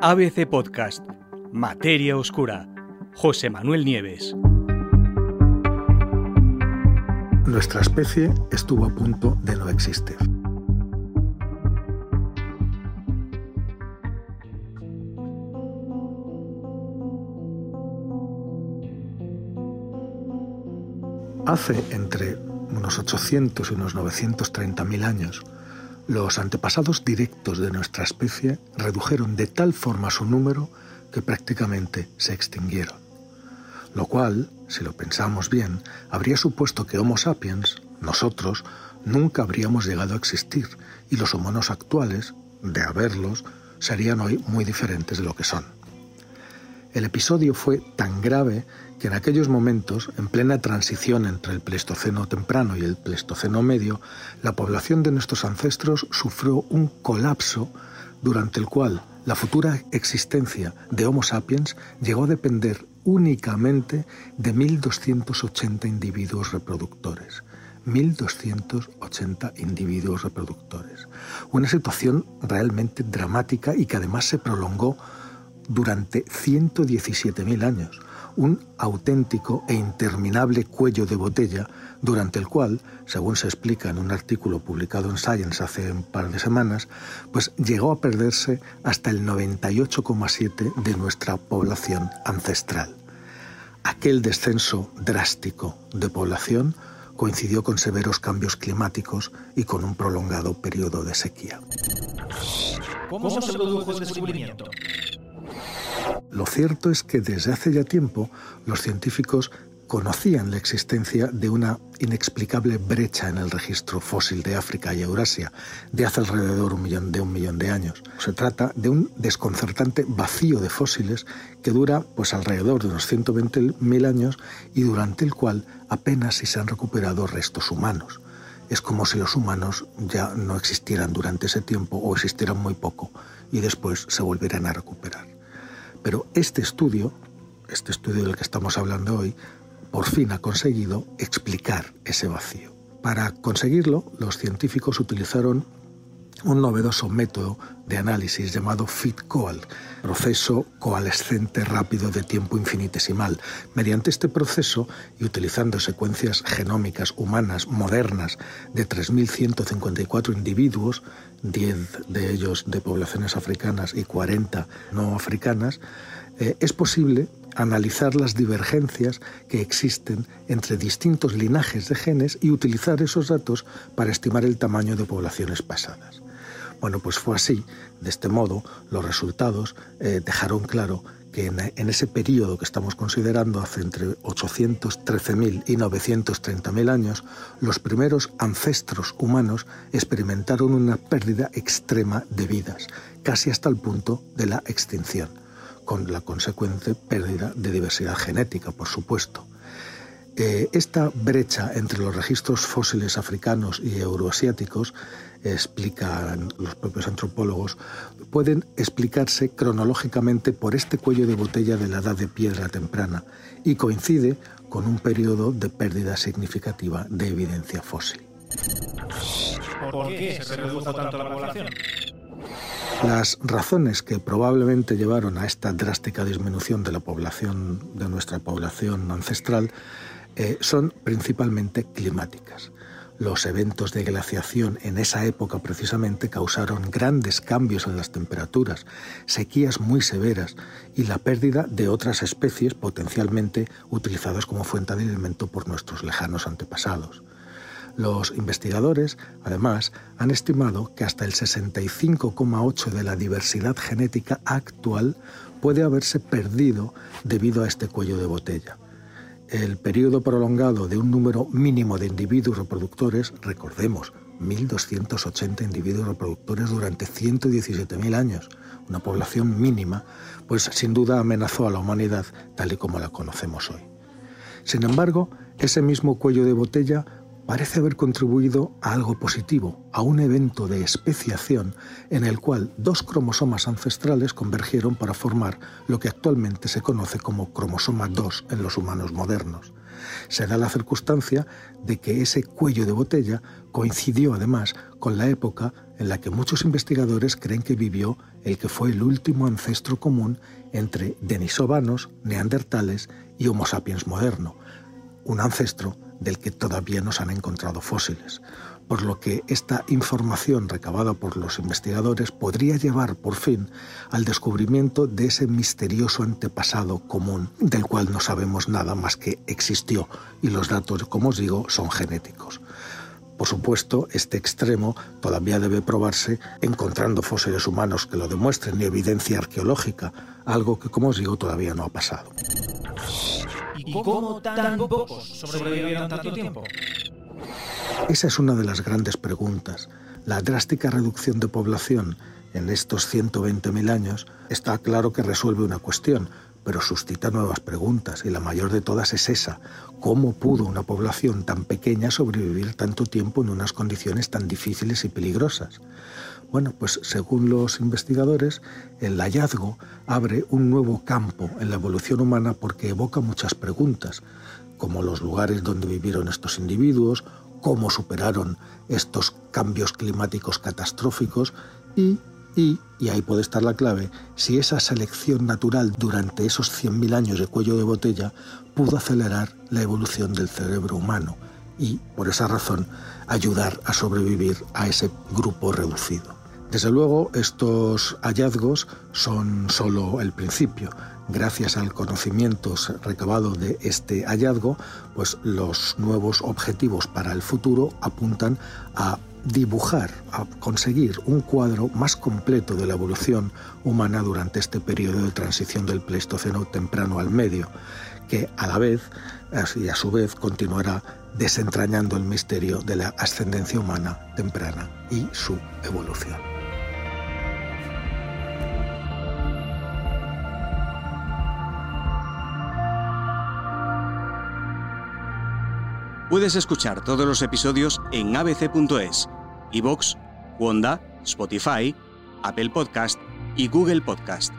ABC Podcast, Materia Oscura, José Manuel Nieves. Nuestra especie estuvo a punto de no existir. Hace entre unos 800 y unos 930 mil años, los antepasados directos de nuestra especie redujeron de tal forma su número que prácticamente se extinguieron. Lo cual, si lo pensamos bien, habría supuesto que Homo sapiens, nosotros, nunca habríamos llegado a existir y los humanos actuales, de haberlos, serían hoy muy diferentes de lo que son. El episodio fue tan grave que en aquellos momentos, en plena transición entre el Pleistoceno temprano y el Pleistoceno medio, la población de nuestros ancestros sufrió un colapso durante el cual la futura existencia de Homo sapiens llegó a depender únicamente de 1.280 individuos reproductores. 1.280 individuos reproductores. Una situación realmente dramática y que además se prolongó durante 117.000 años, un auténtico e interminable cuello de botella durante el cual, según se explica en un artículo publicado en Science hace un par de semanas, pues llegó a perderse hasta el 98,7 de nuestra población ancestral. Aquel descenso drástico de población coincidió con severos cambios climáticos y con un prolongado periodo de sequía. ¿Cómo se produjo el descubrimiento? Lo cierto es que desde hace ya tiempo los científicos conocían la existencia de una inexplicable brecha en el registro fósil de África y Eurasia de hace alrededor de un millón de años. Se trata de un desconcertante vacío de fósiles que dura pues alrededor de unos 120.000 años y durante el cual apenas si se han recuperado restos humanos. Es como si los humanos ya no existieran durante ese tiempo o existieran muy poco y después se volvieran a recuperar. Pero este estudio, este estudio del que estamos hablando hoy, por fin ha conseguido explicar ese vacío. Para conseguirlo, los científicos utilizaron un novedoso método de análisis llamado FIT-COAL, proceso coalescente rápido de tiempo infinitesimal. Mediante este proceso y utilizando secuencias genómicas humanas modernas de 3.154 individuos, 10 de ellos de poblaciones africanas y 40 no africanas, eh, es posible analizar las divergencias que existen entre distintos linajes de genes y utilizar esos datos para estimar el tamaño de poblaciones pasadas. Bueno, pues fue así. De este modo, los resultados eh, dejaron claro que en, ese periodo que estamos considerando, hace entre 813.000 y 930.000 años, los primeros ancestros humanos experimentaron una pérdida extrema de vidas, casi hasta el punto de la extinción, con la consecuente pérdida de diversidad genética, por supuesto. Eh, esta brecha entre los registros fósiles africanos y euroasiáticos explican los propios antropólogos, pueden explicarse cronológicamente por este cuello de botella de la edad de piedra temprana y coincide con un periodo de pérdida significativa de evidencia fósil. ¿Por qué se redujo tanto la población? Las razones que probablemente llevaron a esta drástica disminución de la población, de nuestra población ancestral, eh, son principalmente climáticas. Los eventos de glaciación en esa época precisamente causaron grandes cambios en las temperaturas, sequías muy severas y la pérdida de otras especies potencialmente utilizadas como fuente de alimento por nuestros lejanos antepasados. Los investigadores, además, han estimado que hasta el 65,8 de la diversidad genética actual puede haberse perdido debido a este cuello de botella el periodo prolongado de un número mínimo de individuos reproductores, recordemos, 1.280 individuos reproductores durante 117.000 años, una población mínima, pues sin duda amenazó a la humanidad tal y como la conocemos hoy. Sin embargo, ese mismo cuello de botella parece haber contribuido a algo positivo, a un evento de especiación en el cual dos cromosomas ancestrales convergieron para formar lo que actualmente se conoce como cromosoma 2 en los humanos modernos. Se da la circunstancia de que ese cuello de botella coincidió además con la época en la que muchos investigadores creen que vivió el que fue el último ancestro común entre denisovanos, neandertales y Homo sapiens moderno, un ancestro del que todavía no se han encontrado fósiles, por lo que esta información recabada por los investigadores podría llevar por fin al descubrimiento de ese misterioso antepasado común del cual no sabemos nada más que existió y los datos, como os digo, son genéticos. Por supuesto, este extremo todavía debe probarse encontrando fósiles humanos que lo demuestren y evidencia arqueológica, algo que, como os digo, todavía no ha pasado. ¿Y cómo tan pocos sobrevivieron tanto tiempo? Esa es una de las grandes preguntas. La drástica reducción de población en estos 120.000 años está claro que resuelve una cuestión, pero suscita nuevas preguntas y la mayor de todas es esa. ¿Cómo pudo una población tan pequeña sobrevivir tanto tiempo en unas condiciones tan difíciles y peligrosas? Bueno, pues según los investigadores, el hallazgo abre un nuevo campo en la evolución humana porque evoca muchas preguntas, como los lugares donde vivieron estos individuos, cómo superaron estos cambios climáticos catastróficos y y, ahí puede estar la clave, si esa selección natural durante esos 100.000 años de cuello de botella pudo acelerar la evolución del cerebro humano y, por esa razón, ayudar a sobrevivir a ese grupo reducido. Desde luego, estos hallazgos son solo el principio. Gracias al conocimiento recabado de este hallazgo, pues los nuevos objetivos para el futuro apuntan a dibujar, a conseguir un cuadro más completo de la evolución humana durante este periodo de transición del Pleistoceno temprano al medio, que a la vez y a su vez continuará desentrañando el misterio de la ascendencia humana temprana y su evolución. Puedes escuchar todos los episodios en abc.es, iVoox, Wanda, Spotify, Apple Podcast y Google Podcast.